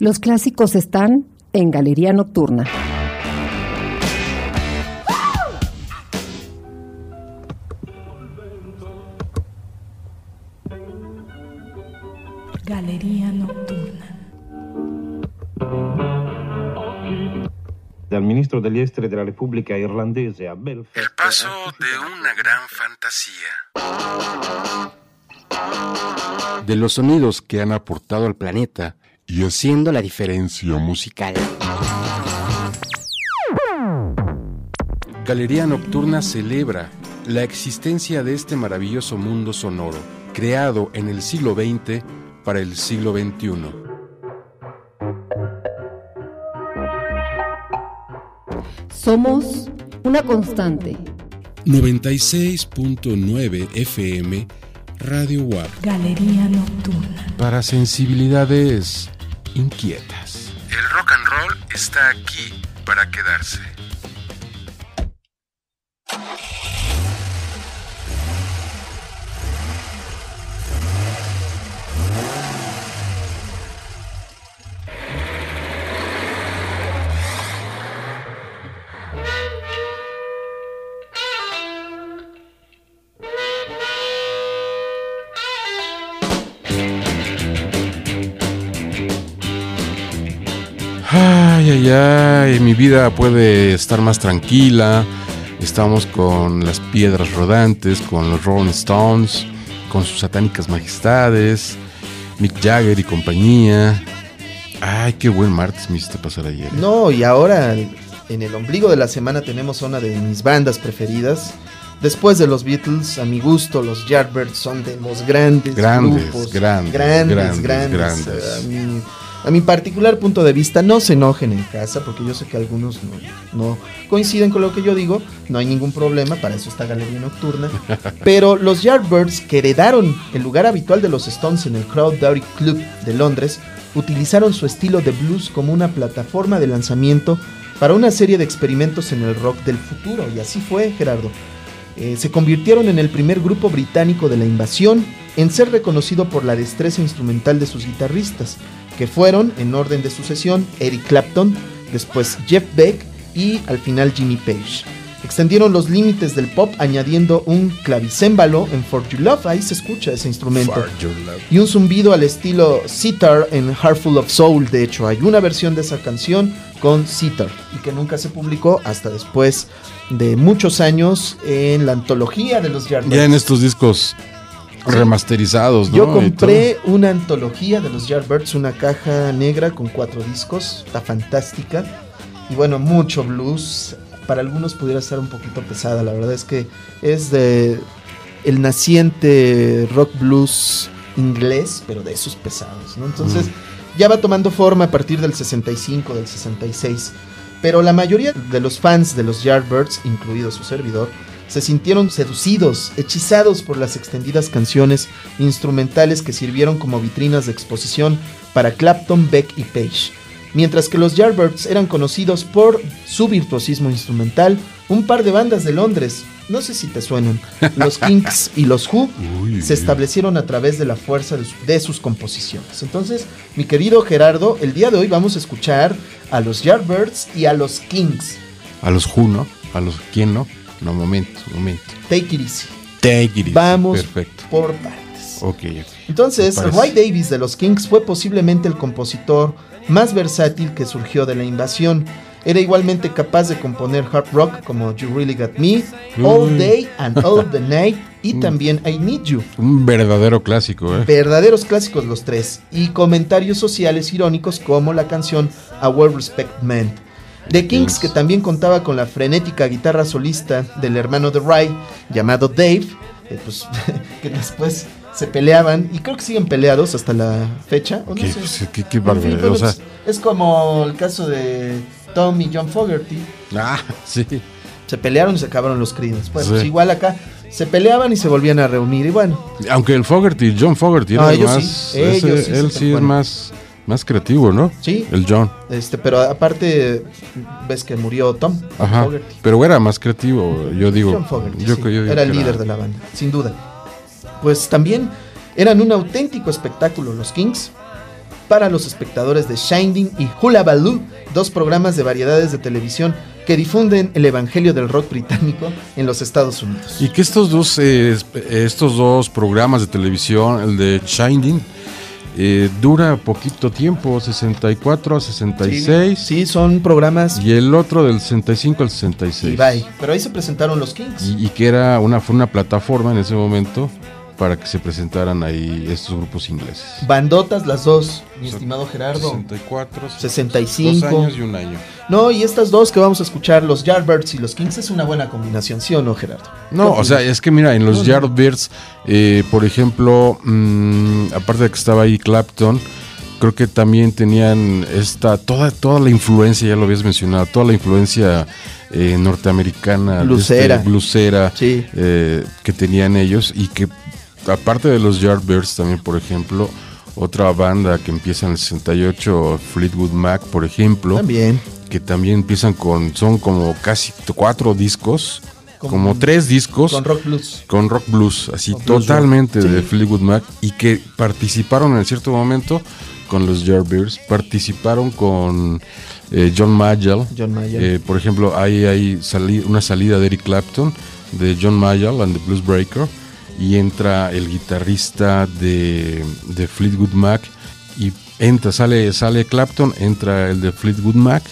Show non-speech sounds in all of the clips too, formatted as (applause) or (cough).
Los clásicos están en Galería Nocturna. Galería Nocturna. Dal ministro degli esteri della Repubblica Irlandese a Belfast. El paso de una gran fantasía. de los sonidos que han aportado al planeta y haciendo la diferencia musical. Galería Nocturna celebra la existencia de este maravilloso mundo sonoro, creado en el siglo XX para el siglo XXI. Somos una constante. 96.9 FM Radio WAP Galería Nocturna. para sensibilidades inquietas. El rock and roll está aquí para quedarse. Ay, mi vida puede estar más tranquila. Estamos con las piedras rodantes, con los Rolling Stones, con sus satánicas majestades, Mick Jagger y compañía. Ay, qué buen martes me hiciste pasar ayer. No, y ahora en el ombligo de la semana tenemos una de mis bandas preferidas. Después de los Beatles, a mi gusto, los Yardbirds son de los grandes Grandes, grupos. grandes, grandes, grandes, grandes. A mi particular punto de vista, no se enojen en casa, porque yo sé que algunos no, no coinciden con lo que yo digo. No hay ningún problema, para eso está Galería Nocturna. (laughs) Pero los Yardbirds, que heredaron el lugar habitual de los Stones en el Crowd Dowry Club de Londres, utilizaron su estilo de blues como una plataforma de lanzamiento para una serie de experimentos en el rock del futuro. Y así fue, Gerardo. Eh, se convirtieron en el primer grupo británico de la invasión en ser reconocido por la destreza instrumental de sus guitarristas, que fueron, en orden de sucesión, Eric Clapton, después Jeff Beck y al final Jimmy Page. Extendieron los límites del pop añadiendo un clavicémbalo en For You Love, ahí se escucha ese instrumento, y un zumbido al estilo sitar en Heartful of Soul. De hecho, hay una versión de esa canción con sitar y que nunca se publicó hasta después de muchos años en la antología de los Yardbirds. Ya en estos discos remasterizados, ¿no? Yo compré una antología de los Yardbirds, una caja negra con cuatro discos, está fantástica. Y bueno, mucho blues. Para algunos pudiera ser un poquito pesada, la verdad es que es de el naciente rock blues inglés, pero de esos pesados, ¿no? Entonces, ya va tomando forma a partir del 65, del 66. Pero la mayoría de los fans de los Yardbirds, incluido su servidor, se sintieron seducidos, hechizados por las extendidas canciones instrumentales que sirvieron como vitrinas de exposición para Clapton, Beck y Page. Mientras que los Yardbirds eran conocidos por su virtuosismo instrumental, un par de bandas de Londres, no sé si te suenan, los (laughs) Kinks y los Who, Uy, se establecieron a través de la fuerza de, su- de sus composiciones. Entonces, mi querido Gerardo, el día de hoy vamos a escuchar a los Yardbirds y a los Kings. A los Who, ¿no? A los ¿quién no? No, momento, momento. Take it easy. Take it easy. Vamos Perfecto. por partes. Ok, ok. Entonces. Roy Davis de los Kings fue posiblemente el compositor más versátil que surgió de la invasión. Era igualmente capaz de componer hard rock como You Really Got Me, All Mm. Day (laughs) and All the Night y también I Need You. Un verdadero clásico, ¿eh? Verdaderos clásicos los tres. Y comentarios sociales irónicos como la canción A Well Respect Man. The Kings, que también contaba con la frenética guitarra solista del hermano de Ray, llamado Dave, eh, pues, (laughs) que después se peleaban y creo que siguen peleados hasta la fecha. o no Qué, sé. pues, qué- qué fin, O sea, pues, es como el caso de Tom y John Fogerty. ah, sí. Se pelearon y se acabaron los Creedence. Bueno, Sí. pues igual acá se peleaban y se volvían a reunir. Y bueno, Aunque el Fogerty, John Fogerty, era Ah, el ellos más. sí, ese- ellos sí, él sí es bueno. más, más creativo, ¿no? sí, El John. Este, pero aparte, ves que murió Tom Ajá. Fogerty. Pero era más creativo, yo digo. John Fogerty, yo, sí, yo digo era el líder de la banda, sin duda. Pues también eran un auténtico espectáculo los Kings. para los espectadores de Shining y Hula Baloo, dos programas de variedades de televisión que difunden el evangelio del rock británico en los Estados Unidos. Y que estos dos, eh, estos dos programas de televisión, el de Shining, eh, dura poquito tiempo, 64 a 66. Sí, son programas Y el otro del 65 al 66. y bye. Pero ahí se presentaron los Kings. Y, y que era una, fue una plataforma en ese momento para que se presentaran ahí estos grupos ingleses. Bandotas las dos, mi estimado Gerardo. 64, 65. Dos años y un año. No, y estas dos que vamos a escuchar, los Yardbirds y los Kings, es una buena combinación, ¿sí o no, Gerardo? No, ¿Qué o sea, es que mira, en los No. Yardbirds, eh, por ejemplo, mm, aparte de que estaba ahí Clapton, creo que también tenían esta, toda, toda la influencia, ya lo habías mencionado, toda la influencia eh, norteamericana, este, bluesera, Sí. eh, que tenían ellos y que aparte de los Yardbirds también, por ejemplo, otra banda que empieza en el 68, Fleetwood Mac, por ejemplo, También. que también empiezan con, son como casi cuatro discos, Con- como tres discos Con rock blues. con rock blues, así totalmente de sí. Fleetwood Mac y que participaron en cierto momento con los Yardbirds, participaron con eh, John Mayall. John Mayall. Eh, por ejemplo, hay, hay sali- una salida de Eric Clapton, de John Mayall and the Blues Breaker, y entra el guitarrista de, de Fleetwood Mac, y entra, sale, sale Clapton, entra el de Fleetwood Mac,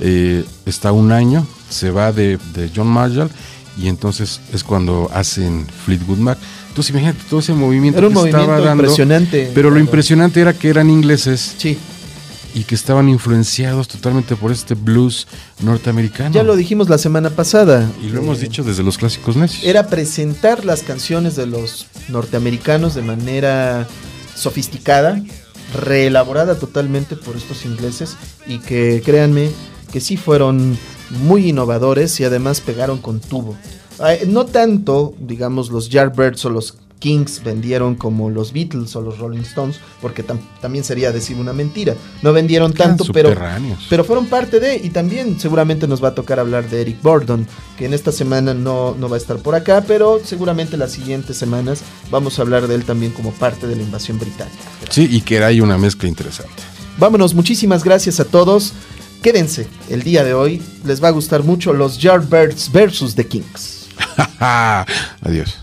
eh, está un año, se va de, de John Mayall, y entonces es cuando hacen Fleetwood Mac. Entonces imagínate todo ese movimiento Era un que estaba movimiento dando, impresionante. Pero lo impresionante era que eran ingleses Sí, y que estaban influenciados totalmente por este blues norteamericano. ya lo dijimos la semana pasada. Y lo hemos Eh, dicho desde los clásicos necios. Era presentar las canciones de los norteamericanos de manera sofisticada, reelaborada totalmente por estos ingleses y que créanme que sí fueron muy innovadores y además pegaron con tubo. Eh, No tanto, digamos, los Yardbirds o los Kings vendieron como los Beatles o los Rolling Stones, porque tam- también sería decir una mentira. No vendieron tanto, pero pero fueron parte de, y también seguramente nos va a tocar hablar de Eric Burdon, que en esta semana no, no va a estar por acá, pero seguramente las siguientes semanas vamos a hablar de él también como parte de la invasión británica. Sí, y que hay una mezcla interesante. Vámonos, muchísimas gracias a todos. Quédense, el día de hoy les va a gustar mucho los Yardbirds versus The Kings. (laughs) Adiós.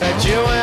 that you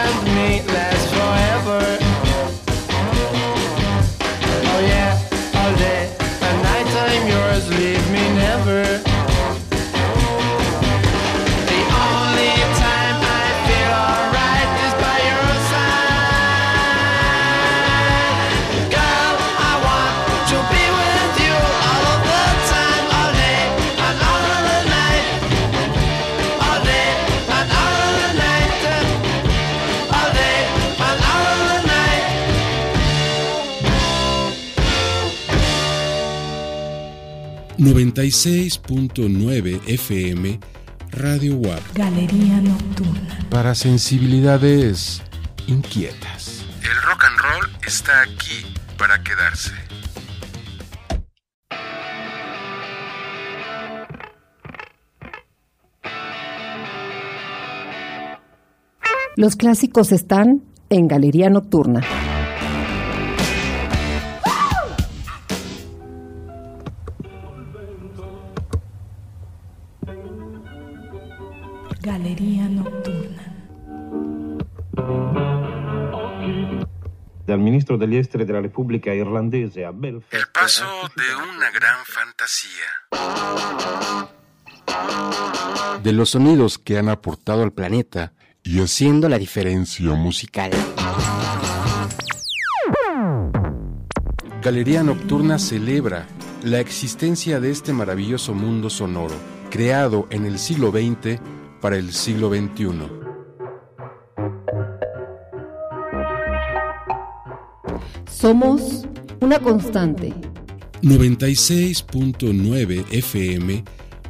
96.9 FM Radio WAP. Galería Nocturna. Para sensibilidades inquietas. El rock and roll está aquí para quedarse. Los clásicos están en Galería Nocturna. Galería Nocturna. Dal ministro degli esteri della Repubblica Irlandese a Belfast. El paso de una gran fantasía. De los sonidos que han aportado al planeta y haciendo la diferencia musical. Galería Nocturna celebra la existencia de este maravilloso mundo sonoro, creado en el siglo XX para el siglo XXI. Somos una constante. 96.9 FM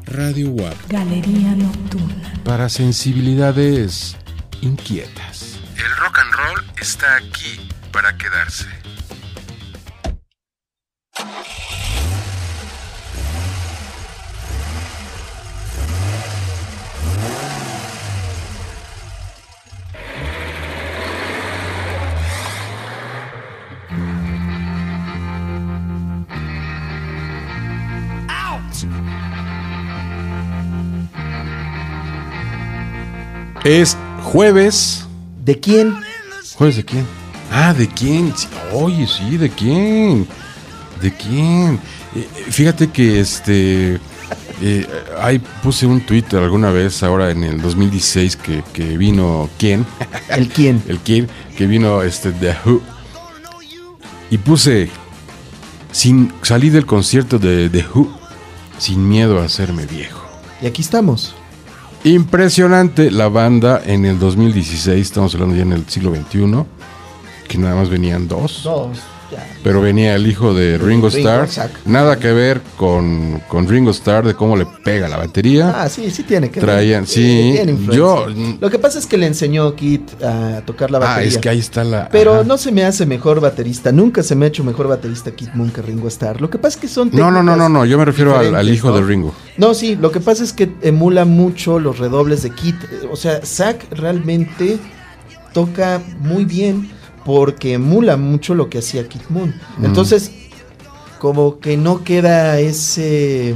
Radio WAP. Galería Nocturna. Para sensibilidades inquietas. El rock and roll está aquí para quedarse. Es jueves. ¿De quién? ¿Jueves de quién? Ah, ¿de quién? Sí, Oye, sí, ¿de quién? ¿De quién? Eh, eh, fíjate que este. eh, ahí puse un Twitter alguna vez, ahora en el 2016, que, que vino quién. (laughs) ¿El quién? El quién, que vino este The Who. Y puse. Sin salí del concierto de The Who sin miedo a hacerme viejo. Y aquí estamos. Impresionante la banda en el 2016, estamos hablando ya en el siglo XXI, que nada más venían dos. Dos. Pero venía el hijo de Ringo Starr. Nada que ver con, con Ringo Starr de cómo le pega la batería. Ah, sí, sí tiene que Traían, ver. sí. tiene. Yo. Lo que pasa es que le enseñó Kit a tocar la Ah, batería. es que ahí está la. Pero ajá. no se me hace mejor baterista. Nunca se me ha hecho mejor baterista Kit Moon que Ringo Starr. Lo que pasa es que son. No, no, no, no, no. Yo me refiero al, hijo ¿no? de Ringo. No, sí, lo que pasa es que emula mucho los redobles de Kit. O sea, Zack realmente toca muy bien porque emula mucho lo que hacía Kit Moon. Mm. Entonces, como que no queda ese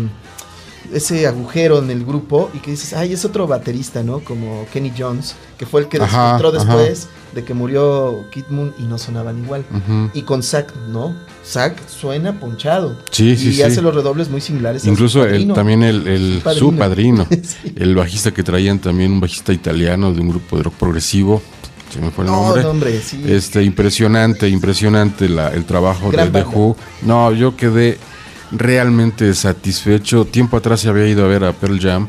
ese agujero en el grupo y que dices, ay, es otro baterista, ¿no? Como Kenny Jones, que fue el que Ajá, ajá. después de que murió Kit Moon y no sonaban igual. Y con Zack, ¿no? Zack suena ponchado. Sí, sí, y sí. hace los redobles muy similares. a su Incluso el, también el, el- Su su padrino. (laughs) el bajista que traían también, un bajista italiano de un grupo de rock progresivo, se me fue el No, nombre. no, hombre, sí. Este, impresionante, impresionante la- el trabajo Gran de banda. Who. No, yo quedé realmente satisfecho. Tiempo atrás se había ido a ver a Pearl Jam.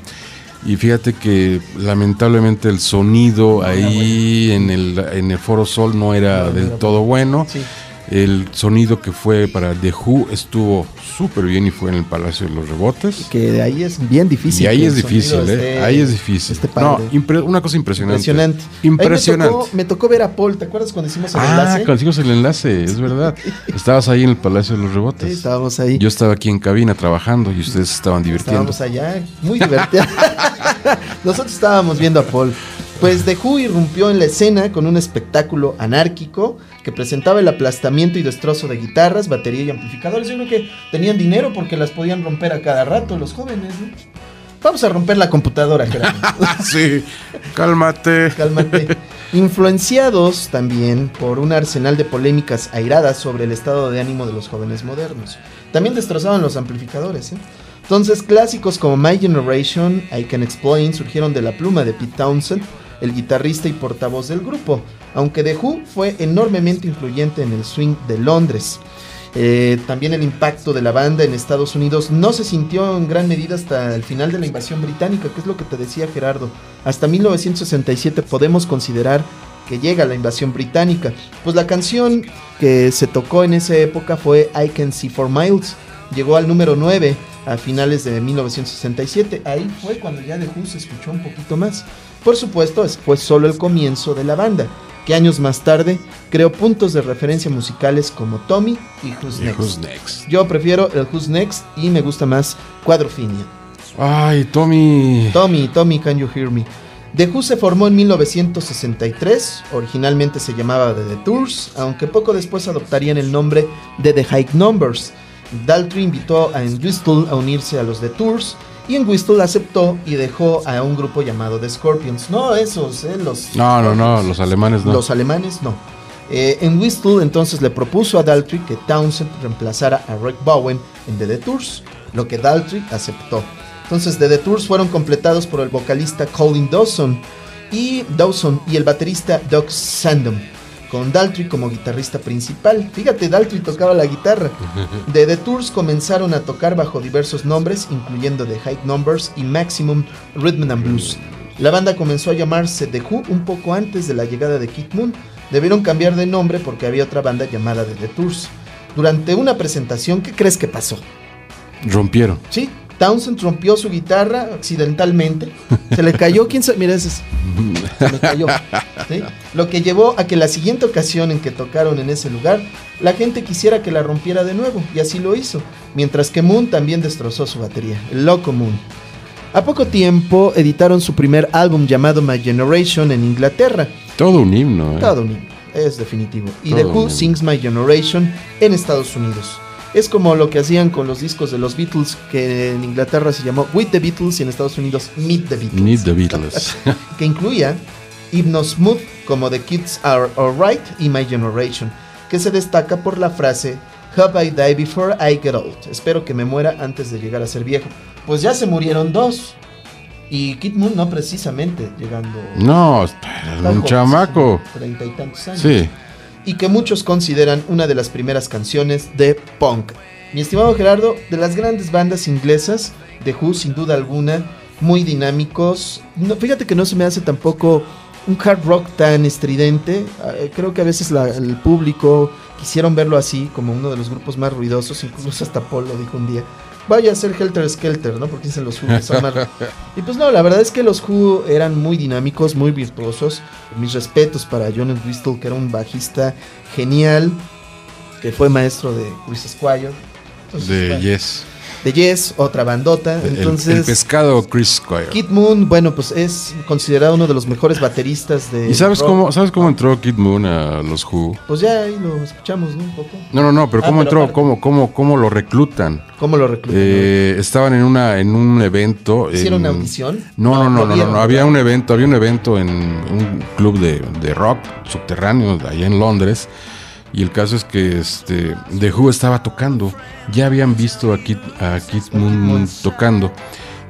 Y fíjate que lamentablemente el sonido ahí en el, en el Foro Sol no era No, del era todo bueno. Sí. El sonido que fue para The Who estuvo súper bien y fue en el Palacio de los Rebotes. Que de ahí es bien difícil. Y ahí que es difícil, ¿eh? Ahí es difícil. esté No, una cosa impresionante. Impresionante. Impresionante. Ahí me, tocó, me tocó ver a Paul, ¿te acuerdas cuando hicimos el Ah, enlace? consigos el enlace, es verdad. Estabas ahí en el Palacio de los Sí, Rebotes. estábamos ahí. Yo estaba aquí en cabina trabajando y ustedes estaban divirtiendo. Estábamos allá, muy divertido. (laughs) Nosotros estábamos viendo a Paul. Pues The Who irrumpió en la escena con un espectáculo anárquico que presentaba el aplastamiento y destrozo de guitarras, batería y amplificadores. Yo creo que tenían dinero porque las podían romper a cada rato los jóvenes. ¿no? Vamos a romper la computadora, (laughs) sí, cálmate. Cálmate. Influenciados también por un arsenal de polémicas airadas sobre el estado de ánimo de los jóvenes modernos. También destrozaban los amplificadores. ¿eh? Entonces, clásicos como My Generation, I Can Explain surgieron de la pluma de Pete Townsend, el guitarrista y portavoz del grupo, aunque The Who fue enormemente influyente en el swing de Londres. Eh, también el impacto de la banda en Estados Unidos no se sintió en gran medida hasta el final de la invasión británica, que es lo que te decía Gerardo. Hasta 1967 podemos considerar que llega la invasión británica. Pues la canción que se tocó en esa época fue I Can See For Miles. Llegó al número 9 a finales de 1967. Ahí fue cuando ya The Who se escuchó un poquito más. Por supuesto, es- fue solo el comienzo de la banda, que años más tarde creó puntos de referencia musicales como Tommy y Who's Y Next. Who's Next. Yo prefiero el Who's Next y me gusta más Quadrophenia. Ay, Tommy. Tommy, Tommy, can you hear me? The Who se formó en 1963, originalmente se llamaba The, The Tours, aunque poco después adoptarían el nombre de The High Numbers. Daltrey invitó a Entwistle a unirse a los The Tours y Entwistle aceptó y dejó a un grupo llamado The Scorpions. No esos, eh, los... No, no, no, los alemanes no. Los alemanes no. Eh, Entwistle entonces le propuso a Daltrey que Townsend reemplazara a Rick Bowen en The, The Tours, lo que Daltrey aceptó. Entonces The, The Tours fueron completados por el vocalista Colin Dawson y Dawson y el baterista Doug Sandom, con Daltrey como guitarrista principal. Fíjate, Daltrey tocaba la guitarra. The, The Tours comenzaron a tocar bajo diversos nombres, incluyendo The High Numbers y Maximum Rhythm and Blues. La banda comenzó a llamarse The Who un poco antes de la llegada de Kid Moon. Debieron cambiar de nombre porque había otra banda llamada The, The Tours. Durante una presentación, ¿qué crees que pasó? Rompieron. Sí, Townsend rompió su guitarra accidentalmente. Se le cayó, quién sabe, mira, ese es- se le cayó. ¿sí? Lo que llevó a que la siguiente ocasión en que tocaron en ese lugar, la gente quisiera que la rompiera de nuevo, y así lo hizo. Mientras que Moon también destrozó su batería, el Loco Moon. A poco tiempo editaron su primer álbum llamado My Generation en Inglaterra. Todo un himno. ¿eh? Todo un himno, es definitivo. Y Todo The Who. Sings My Generation en Estados Unidos. Es como lo que hacían con los discos de los Beatles, que en Inglaterra se llamó With the Beatles y en Estados Unidos Meet the Beatles. Need the Beatles. (laughs) que incluía Hypno Smooth como The Kids Are Alright y My Generation, que se destaca por la frase Have I died before I get old? Espero que me muera antes de llegar a ser viejo. Pues ya se murieron dos. Y Kid Moon no precisamente llegando no, espera, un chamaco. Treinta y tantos años. Sí. Y que muchos consideran una de las primeras canciones de punk. Mi estimado Gerardo, de las grandes bandas inglesas, The Who sin duda alguna, muy dinámicos. No, fíjate que no se me hace tampoco un hard rock tan estridente. Eh, creo que a veces el público quisieron verlo así, como uno de los grupos más ruidosos. Incluso hasta Paul lo dijo un día. Vaya a ser Helter Skelter, ¿no? Porque dicen los Who (laughs) y pues no, la verdad es que los Who eran muy dinámicos, muy virtuosos. Mis respetos para John Entwistle, que era un bajista genial, que fue maestro de Chris Squire. Entonces, De bueno, Yes. De Yes, otra bandota. El- Entonces, el, pescado Chris Squire. Kid Moon, bueno, pues es considerado uno de los mejores bateristas de. ¿Y sabes rock. cómo, sabes cómo entró Kid Moon a los Who? Pues ya ahí lo escuchamos, ¿no? Un poco. No, no, no, pero Ah, ¿cómo pero entró? ¿Cómo, cómo, ¿Cómo lo reclutan? ¿Cómo lo reclutan? Eh, estaban en una en un evento. ¿Hicieron en- una audición? No, no, no, no, no, había un evento, había un evento en un club de, de rock subterráneo allá en Londres. Y el caso es que este The Who estaba tocando. Ya habían visto a Kid, a Kid Moon tocando.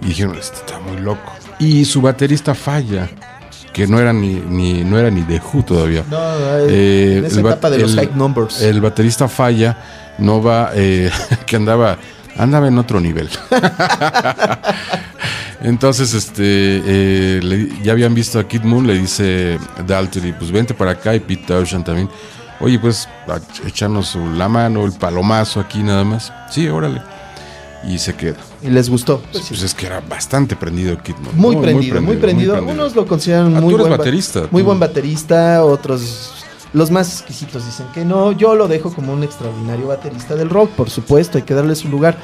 Y dijeron, este está muy loco. Y su baterista falla. Que no era ni, ni, no era ni The Who todavía. No, Eh, en esa el etapa de los el- high numbers. El baterista falla, no va, eh, (laughs) que andaba, andaba en otro nivel. (laughs) Entonces, este, eh, le- ya habían visto a Kid Moon, le dice Daltrey, pues vente para acá y Pete Townshend también. Oye, pues, echarnos la mano, el palomazo aquí nada más. Sí, órale. Y se queda. y les gustó. Pues, sí. Es que era bastante prendido Kid Moon. Muy, prendido, muy prendido, Unos lo consideran Ah, muy buen ba- baterista, Muy buen baterista, otros los más exquisitos dicen que no. Yo lo dejo como un extraordinario baterista del rock, por supuesto, hay que darle su lugar.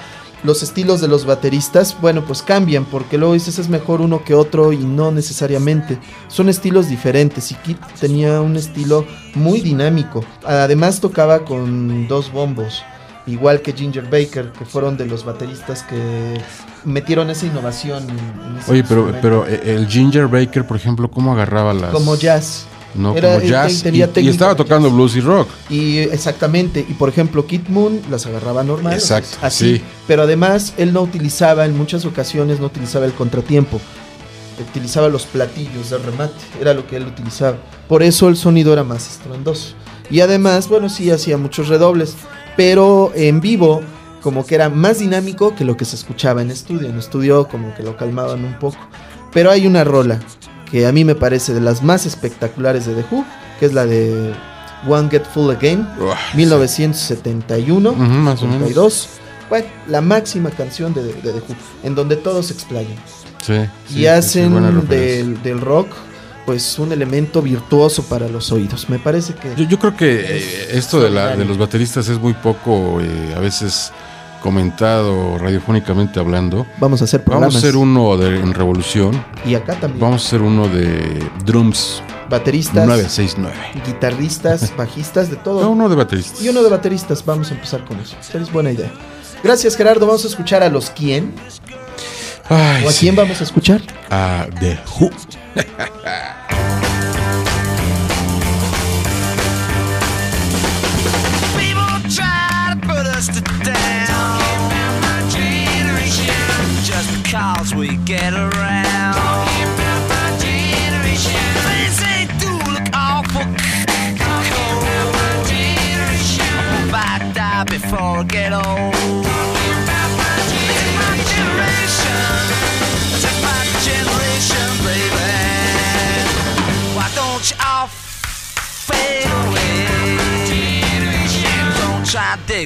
Los estilos de los bateristas, bueno, pues cambian, porque luego dices es mejor uno que otro y no necesariamente. Son estilos diferentes y Kit tenía un estilo muy dinámico. Además tocaba con dos bombos, igual que Ginger Baker, que fueron de los bateristas que metieron esa innovación. en Oye, pero, pero eh, el Ginger Baker, por ejemplo, ¿cómo agarraba las... como jazz. No, Era- como jazz. tenía y- y, estaba tocando blues y rock. Y exactamente, y por ejemplo, Kid Moon las agarraba normal, Exacto, así, sí. pero además él no utilizaba, en muchas ocasiones no utilizaba el contratiempo, utilizaba los platillos de remate, era lo que él utilizaba. Por eso el sonido era más estruendoso. Y además, bueno, sí hacía muchos redobles, pero en vivo como que era más dinámico que lo que se escuchaba en estudio. En estudio como que lo calmaban un poco. Pero hay una rola que a mí me parece de las más espectaculares de The Who, que es la de One Get Full Again, Uah, 1971, Ujú, más o menos. 72, bueno, la máxima canción de, de, de The Who, en donde todos se explayan. Sí, y hacen del, del rock pues un elemento virtuoso para los oídos. Me parece que Yo, yo creo que eh, esto de, la, de los bateristas es muy poco, eh, a veces comentado radiofónicamente hablando. vamos a hacer Vamos programas. a hacer uno de, en Revolución. Y acá también. Vamos a hacer uno de drums Bateristas, 969. guitarristas, (laughs) bajistas, de todo. No, uno de bateristas. Y uno de bateristas, vamos a empezar con eso. Es buena idea. Gracias Gerardo, vamos a escuchar a los quién. Ay, ¿O a sí. quién vamos a escuchar? A The Who. (laughs)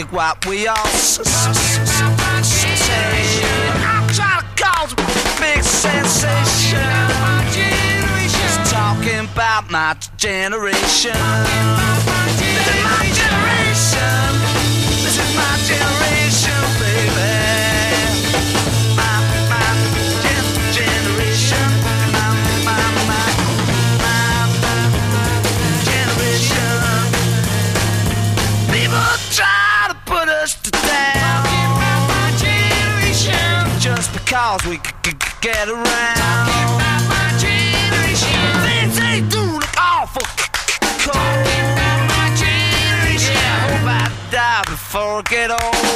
Dig what we all s- s- s- s- say. I'm to cause a big sensation. Just talking about my generation. This is my generation. This is my generation, get around. My generation. Things they do look awful cold. Yeah, I hope I die before I get old.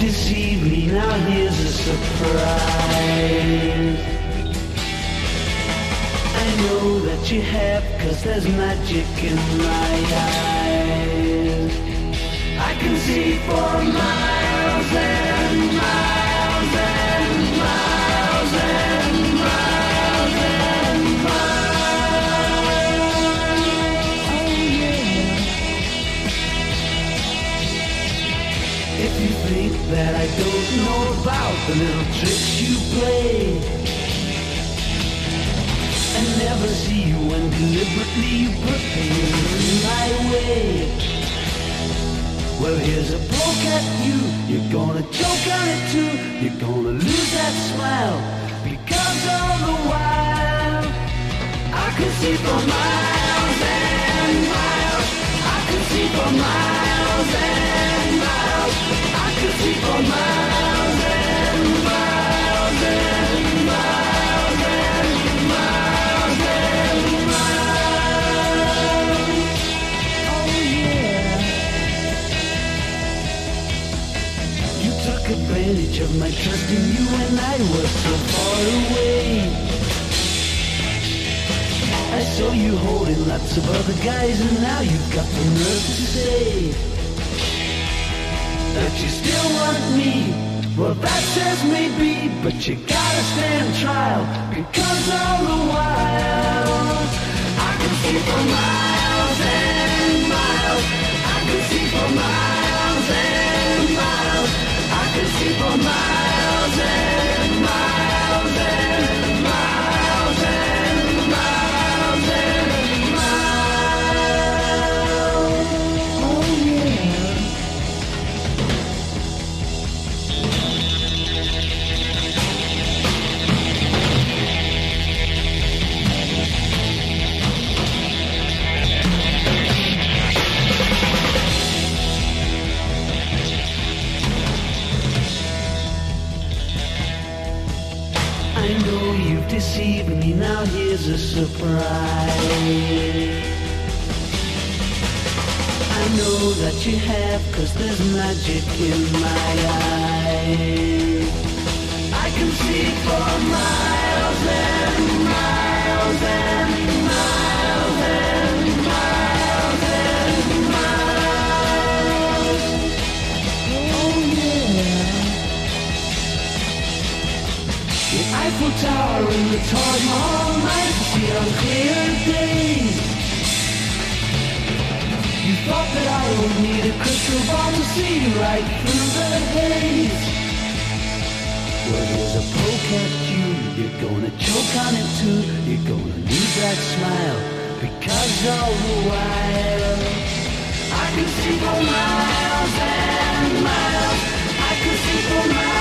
Deceived me, now here's a surprise. I know that you have, cause there's magic in my eyes. I can see for miles and miles that I don't know about the little tricks you play and never see you when deliberately you put things in my way. Well, here's a poke at you. You're gonna choke on it too. You're gonna lose that smile because all the while I can see for miles and miles. I can see for miles and advantage of my trust in you when I was so far away. I saw you holding lots of other guys and now you've got the nerve to say that you still want me. Well, that says maybe, but you gotta stand trial because all the while I can see for miles and miles. I can see for miles and miles. I can see for miles and miles and. Deceive me. Now here's a surprise. I know that you have, cause there's magic in my eyes. I can see for miles and miles and miles Tower and the Taj Mahal night see on clear days. You thought that I would need a crystal ball to see right through the haze. Well, here's a poke at you. You're gonna choke on it too. You're gonna lose that smile because all the while I can see for miles and miles. I can see for miles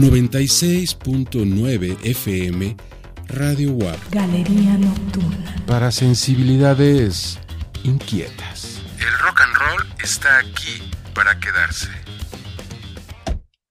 96.9 FM Radio WAP. Galería Nocturna. Para sensibilidades inquietas. El rock and roll está aquí para quedarse.